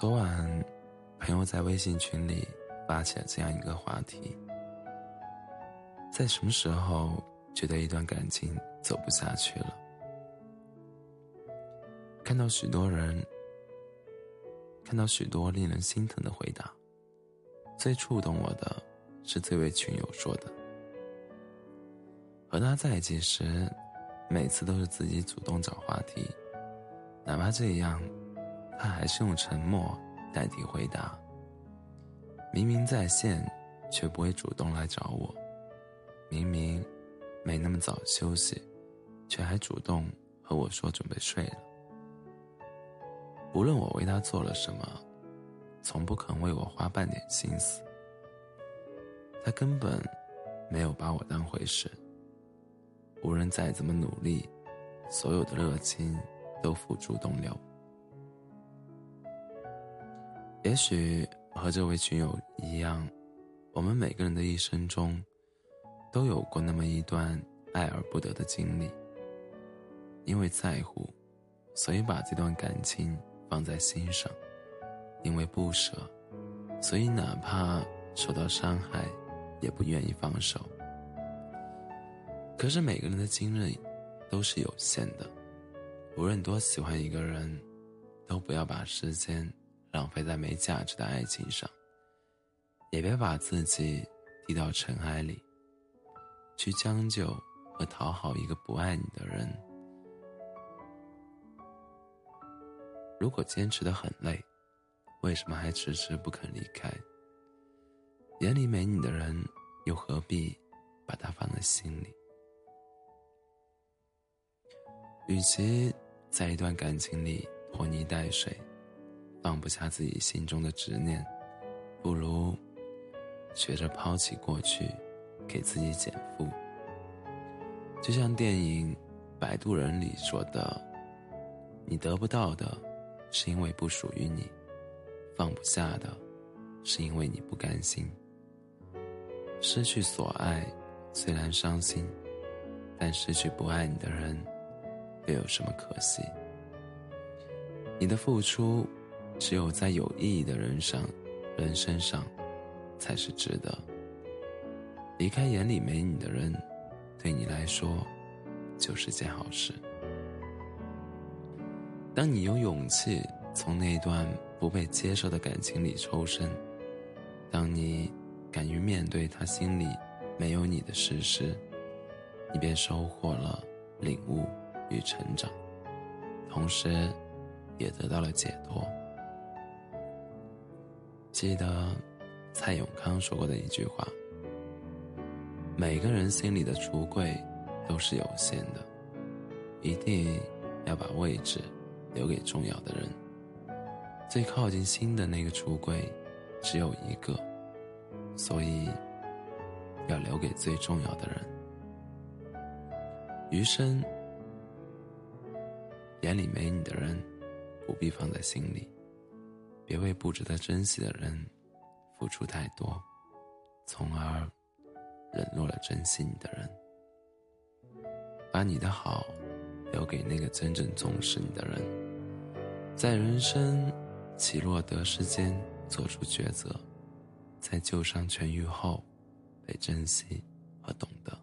昨晚，朋友在微信群里发起了这样一个话题：在什么时候觉得一段感情走不下去了？看到许多人，看到许多令人心疼的回答。最触动我的是这位群友说的：“和他在一起时，每次都是自己主动找话题，哪怕这样，他还是用沉默代替回答。明明在线，却不会主动来找我；明明没那么早休息，却还主动和我说准备睡了。无论我为他做了什么。”从不肯为我花半点心思，他根本没有把我当回事。无论再怎么努力，所有的热情都付诸东流。也许和这位群友一样，我们每个人的一生中，都有过那么一段爱而不得的经历。因为在乎，所以把这段感情放在心上。因为不舍，所以哪怕受到伤害，也不愿意放手。可是每个人的精力都是有限的，无论多喜欢一个人，都不要把时间浪费在没价值的爱情上，也别把自己低到尘埃里，去将就和讨好一个不爱你的人。如果坚持的很累。为什么还迟迟不肯离开？眼里没你的人，又何必把他放在心里？与其在一段感情里拖泥带水，放不下自己心中的执念，不如学着抛弃过去，给自己减负。就像电影《摆渡人》里说的：“你得不到的，是因为不属于你。”放不下的，是因为你不甘心。失去所爱，虽然伤心，但失去不爱你的人，又有什么可惜？你的付出，只有在有意义的人上、人身上，才是值得。离开眼里没你的人，对你来说，就是件好事。当你有勇气从那段。不被接受的感情里抽身，当你敢于面对他心里没有你的事实，你便收获了领悟与成长，同时，也得到了解脱。记得蔡永康说过的一句话：“每个人心里的橱柜都是有限的，一定要把位置留给重要的人。”最靠近心的那个橱柜，只有一个，所以要留给最重要的人。余生，眼里没你的人，不必放在心里，别为不值得珍惜的人付出太多，从而冷落了珍惜你的人。把你的好留给那个真正重视你的人，在人生。起落得失间做出抉择，在旧伤痊愈后被珍惜和懂得。